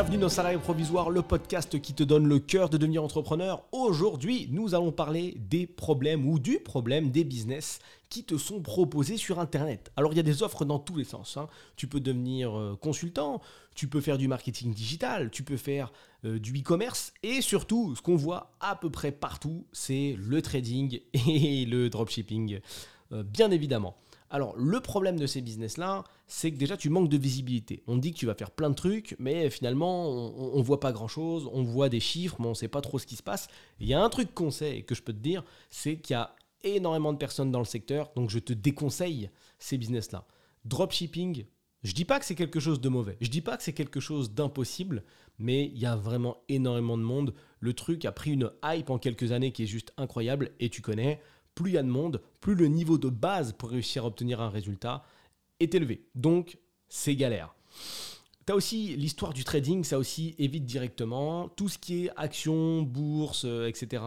bienvenue dans Salarié Provisoire, le podcast qui te donne le cœur de devenir entrepreneur. Aujourd'hui, nous allons parler des problèmes ou du problème des business qui te sont proposés sur Internet. Alors il y a des offres dans tous les sens. hein. Tu peux devenir euh, consultant, tu peux faire du marketing digital, tu peux faire euh, du e-commerce et surtout, ce qu'on voit à peu près partout, c'est le trading et le dropshipping, euh, bien évidemment. Alors, le problème de ces business-là, c'est que déjà, tu manques de visibilité. On dit que tu vas faire plein de trucs, mais finalement, on ne voit pas grand-chose, on voit des chiffres, mais on ne sait pas trop ce qui se passe. Il y a un truc qu'on sait et que je peux te dire, c'est qu'il y a énormément de personnes dans le secteur, donc je te déconseille ces business-là. Dropshipping, je dis pas que c'est quelque chose de mauvais, je dis pas que c'est quelque chose d'impossible, mais il y a vraiment énormément de monde. Le truc a pris une hype en quelques années qui est juste incroyable, et tu connais, plus il y a de monde, plus le niveau de base pour réussir à obtenir un résultat est élevé. Donc, c'est galère. Tu as aussi l'histoire du trading, ça aussi évite directement. Tout ce qui est action, bourse, euh, etc.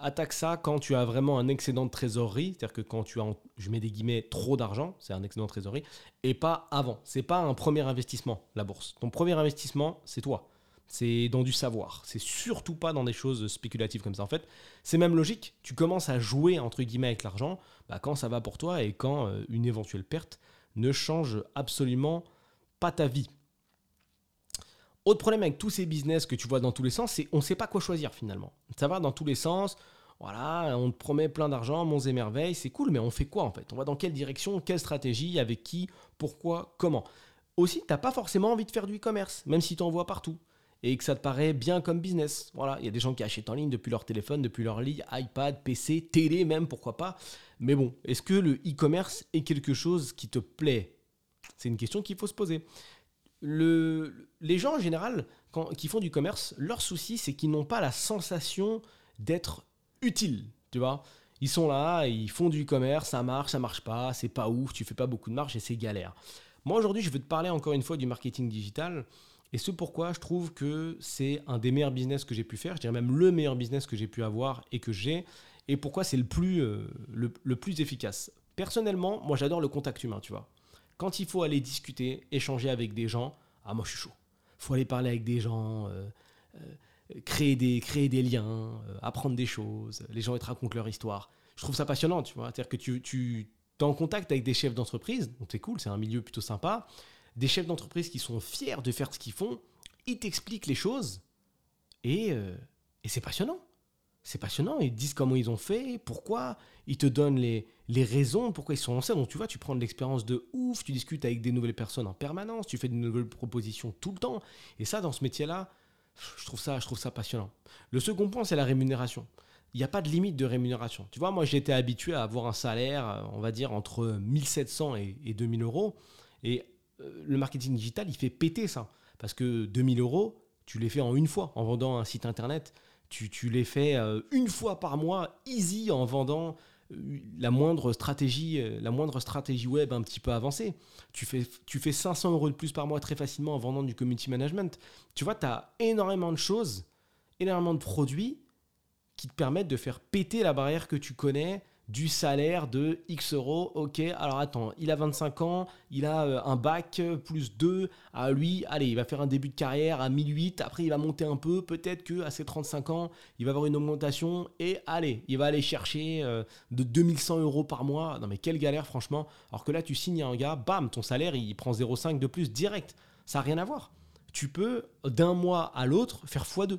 Attaque ça quand tu as vraiment un excédent de trésorerie, c'est-à-dire que quand tu as, je mets des guillemets, trop d'argent, c'est un excédent de trésorerie, et pas avant. C'est pas un premier investissement, la bourse. Ton premier investissement, c'est toi. C'est dans du savoir. C'est surtout pas dans des choses spéculatives comme ça. En fait, c'est même logique. Tu commences à jouer entre guillemets avec l'argent bah, quand ça va pour toi et quand euh, une éventuelle perte ne change absolument pas ta vie. Autre problème avec tous ces business que tu vois dans tous les sens, c'est on ne sait pas quoi choisir finalement. Ça va dans tous les sens. Voilà, on te promet plein d'argent, monts et merveilles, c'est cool, mais on fait quoi en fait? On va dans quelle direction, quelle stratégie, avec qui, pourquoi, comment? Aussi, tu n'as pas forcément envie de faire du e-commerce, même si tu en vois partout et que ça te paraît bien comme business. Voilà, il y a des gens qui achètent en ligne depuis leur téléphone, depuis leur lit, iPad, PC, télé même, pourquoi pas. Mais bon, est-ce que le e-commerce est quelque chose qui te plaît? C'est une question qu'il faut se poser. Le, les gens en général qui font du commerce, leur souci c'est qu'ils n'ont pas la sensation d'être utiles, tu vois. Ils sont là, ils font du commerce, ça marche, ça marche pas, c'est pas ouf, tu fais pas beaucoup de marge et c'est galère. Moi aujourd'hui, je veux te parler encore une fois du marketing digital. Et ce pourquoi je trouve que c'est un des meilleurs business que j'ai pu faire, je dirais même le meilleur business que j'ai pu avoir et que j'ai, et pourquoi c'est le plus, euh, le, plus efficace. Personnellement, moi j'adore le contact humain, tu vois. Quand il faut aller discuter, échanger avec des gens, ah moi je suis chaud. Faut aller parler avec des gens, euh, euh, créer, des, créer des liens, apprendre des choses, les gens ils te racontent leur histoire. Je trouve ça passionnant, tu vois. C'est-à-dire que tu, tu es en contact avec des chefs d'entreprise, donc c'est cool, c'est un milieu plutôt sympa des chefs d'entreprise qui sont fiers de faire ce qu'ils font, ils t'expliquent les choses et, euh, et c'est passionnant. C'est passionnant, ils disent comment ils ont fait, pourquoi, ils te donnent les, les raisons pourquoi ils sont lancés. Donc tu vois, tu prends de l'expérience de ouf, tu discutes avec des nouvelles personnes en permanence, tu fais de nouvelles propositions tout le temps. Et ça, dans ce métier-là, je trouve ça, je trouve ça passionnant. Le second point, c'est la rémunération. Il n'y a pas de limite de rémunération. Tu vois, moi, j'étais habitué à avoir un salaire, on va dire, entre 1700 et, et 2000 euros. Et le marketing digital, il fait péter ça. Parce que 2000 euros, tu les fais en une fois en vendant un site internet. Tu, tu les fais euh, une fois par mois, easy, en vendant euh, la moindre stratégie, euh, la moindre stratégie web un petit peu avancée. Tu fais, tu fais 500 euros de plus par mois très facilement en vendant du community management. Tu vois, tu as énormément de choses, énormément de produits qui te permettent de faire péter la barrière que tu connais du salaire de X euros. Ok, alors attends, il a 25 ans, il a euh, un bac plus 2. À lui, allez, il va faire un début de carrière à 1008. Après, il va monter un peu. Peut-être que à ses 35 ans, il va avoir une augmentation. Et allez, il va aller chercher euh, de 2100 euros par mois. Non, mais quelle galère, franchement. Alors que là, tu signes un gars, bam, ton salaire, il prend 0,5 de plus direct. Ça n'a rien à voir. Tu peux, d'un mois à l'autre, faire x2.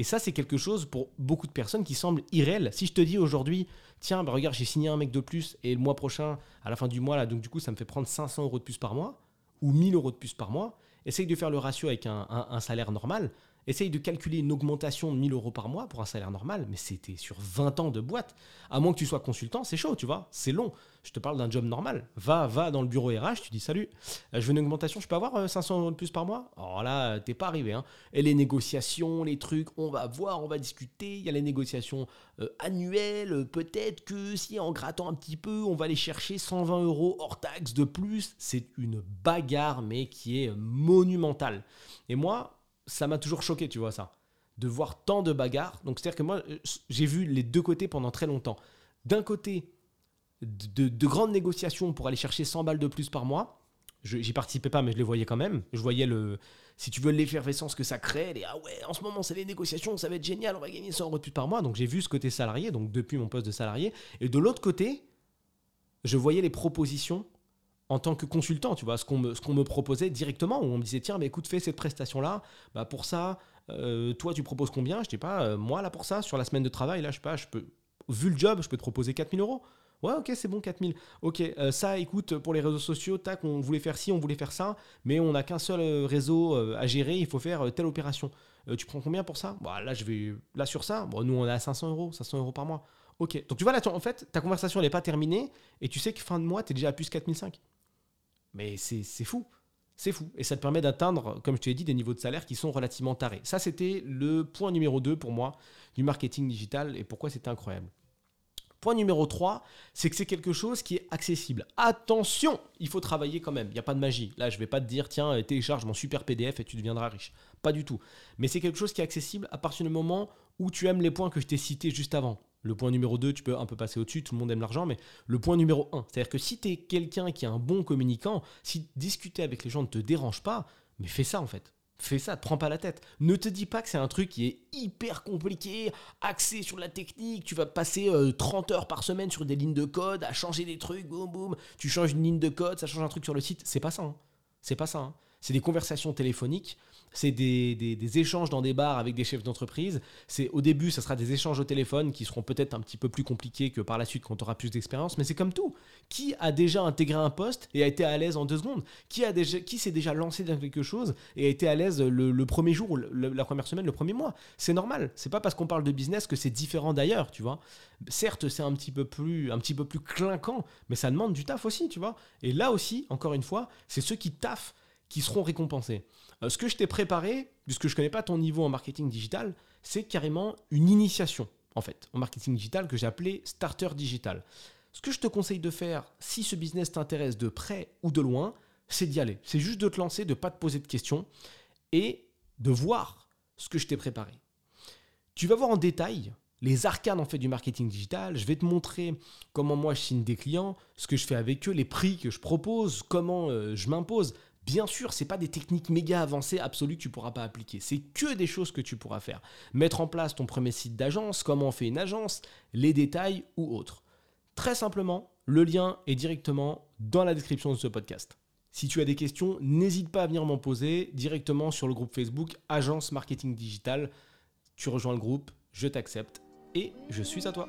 Et ça, c'est quelque chose pour beaucoup de personnes qui semble irréel. Si je te dis aujourd'hui, tiens, bah regarde, j'ai signé un mec de plus et le mois prochain, à la fin du mois, là, donc du coup, ça me fait prendre 500 euros de plus par mois ou 1000 euros de plus par mois, essaye de faire le ratio avec un, salaire normal. Essaye de calculer une augmentation de 1000 euros par mois pour un salaire normal, mais c'était sur 20 ans de boîte. À moins que tu sois consultant, c'est chaud, tu vois, c'est long. Je te parle d'un job normal. Va, va dans le bureau RH, tu dis salut, je veux une augmentation, je peux avoir 500 euros de plus par mois? Alors là, t'es pas arrivé. Hein. Et les négociations, les trucs, on va voir, on va discuter. Il y a les négociations euh, annuelles. Peut-être que si en grattant un petit peu, on va aller chercher 120 euros hors taxe de plus. C'est une bagarre, mais qui est monumentale. Et moi, ça m'a toujours choqué, tu vois, ça. De voir tant de bagarres. Donc, c'est-à-dire que moi, j'ai vu les deux côtés pendant très longtemps. D'un côté, de, de, grandes négociations pour aller chercher 100 balles de plus par mois. J'y participais pas, mais je les voyais quand même. Je voyais le, si tu veux l'effervescence que ça crée, les ah ouais, en ce moment c'est les négociations, ça va être génial, on va gagner 100 euros de plus par mois. Donc j'ai vu ce côté salarié, donc depuis mon poste de salarié. Et de l'autre côté, je voyais les propositions en tant que consultant, tu vois, ce qu'on me, proposait directement, où on me disait, tiens, mais écoute, fais cette prestation-là, bah pour ça, euh, toi, tu proposes combien? Je dis pas, euh, moi, là, pour ça, sur la semaine de travail, là, je sais pas, je peux, vu le job, je peux te proposer 4000 euros. Ouais, ok, c'est bon, 4000. Ok, euh, ça, écoute, pour les réseaux sociaux, tac, on voulait faire ci, on voulait faire ça, mais on n'a qu'un seul réseau à gérer, il faut faire telle opération. tu prends combien pour ça? Bah, Là, je vais. Là, sur ça, bon, nous, on est à 500 euros, 500 euros par mois. Ok, donc tu vois, là, en fait, ta conversation, n'est pas terminée, et tu sais que fin de mois, tu es déjà à plus 4005. Mais c'est fou. C'est fou. Et ça te permet d'atteindre, comme je te dit, des niveaux de salaire qui sont relativement tarés. Ça, c'était le point numéro 2 pour moi du marketing digital et pourquoi c'était incroyable. Point numéro 3, c'est que c'est quelque chose qui est accessible. Attention, il faut travailler quand même. Il n'y a pas de magie. Là, je ne vais pas te dire, tiens, télécharge mon super PDF et tu deviendras riche. Pas du tout. Mais c'est quelque chose qui est accessible à partir du moment où tu aimes les points que je t'ai cités juste avant. Le point numéro 2, tu peux un peu passer au-dessus, tout le monde aime l'argent, mais le point numéro 1, c'est-à-dire que si tu es quelqu'un qui est un bon communicant, si discuter avec les gens ne te dérange pas, mais fais ça en fait. Fais ça, te prends pas la tête. Ne te dis pas que c'est un truc qui est hyper compliqué, axé sur la technique, tu vas passer 30 euh, heures par semaine sur des lignes de code, à changer des trucs, boum boum, tu changes une ligne de code, ça change un truc sur le site. C'est pas ça. Hein. C'est pas ça. Hein. C'est des conversations téléphoniques c'est des, échanges dans des bars avec des chefs d'entreprise. C'est au début, ça sera des échanges au téléphone qui seront peut-être un petit peu plus compliqués que par la suite quand tu auras plus d'expérience. Mais c'est comme tout. Qui a déjà intégré un poste et a été à l'aise en deux secondes? Qui s'est déjà lancé dans quelque chose et a été à l'aise le, premier jour, la première semaine, le premier mois? C'est normal. C'est pas parce qu'on parle de business que c'est différent d'ailleurs, tu vois. Certes, c'est un petit peu plus, un petit peu plus clinquant, mais ça demande du taf aussi, tu vois. Et là aussi, encore une fois, c'est ceux qui taffent qui seront récompensés. Euh, ce que je t'ai préparé, puisque je ne connais pas ton niveau en marketing digital, c'est carrément une initiation, en fait, en marketing digital que j'ai appelé Starter Digital. Ce que je te conseille de faire, si ce business t'intéresse de près ou de loin, c'est d'y aller. C'est juste de te lancer, de ne pas te poser de questions et de voir ce que je t'ai préparé. Tu vas voir en détail les arcanes en fait du marketing digital. Je vais te montrer comment moi je signe des clients, ce que je fais avec eux, les prix que je propose, comment euh, je m'impose. Bien sûr, c'est pas des techniques méga avancées absolues que tu pourras pas appliquer. C'est que des choses que tu pourras faire. Mettre en place ton premier site d'agence, comment on fait une agence, les détails ou autres. Très simplement, le lien est directement dans la description de ce podcast. Si tu as des questions, n'hésite pas à venir m'en poser directement sur le groupe Facebook Agence Marketing Digital. Tu rejoins le groupe, je t'accepte et je suis à toi.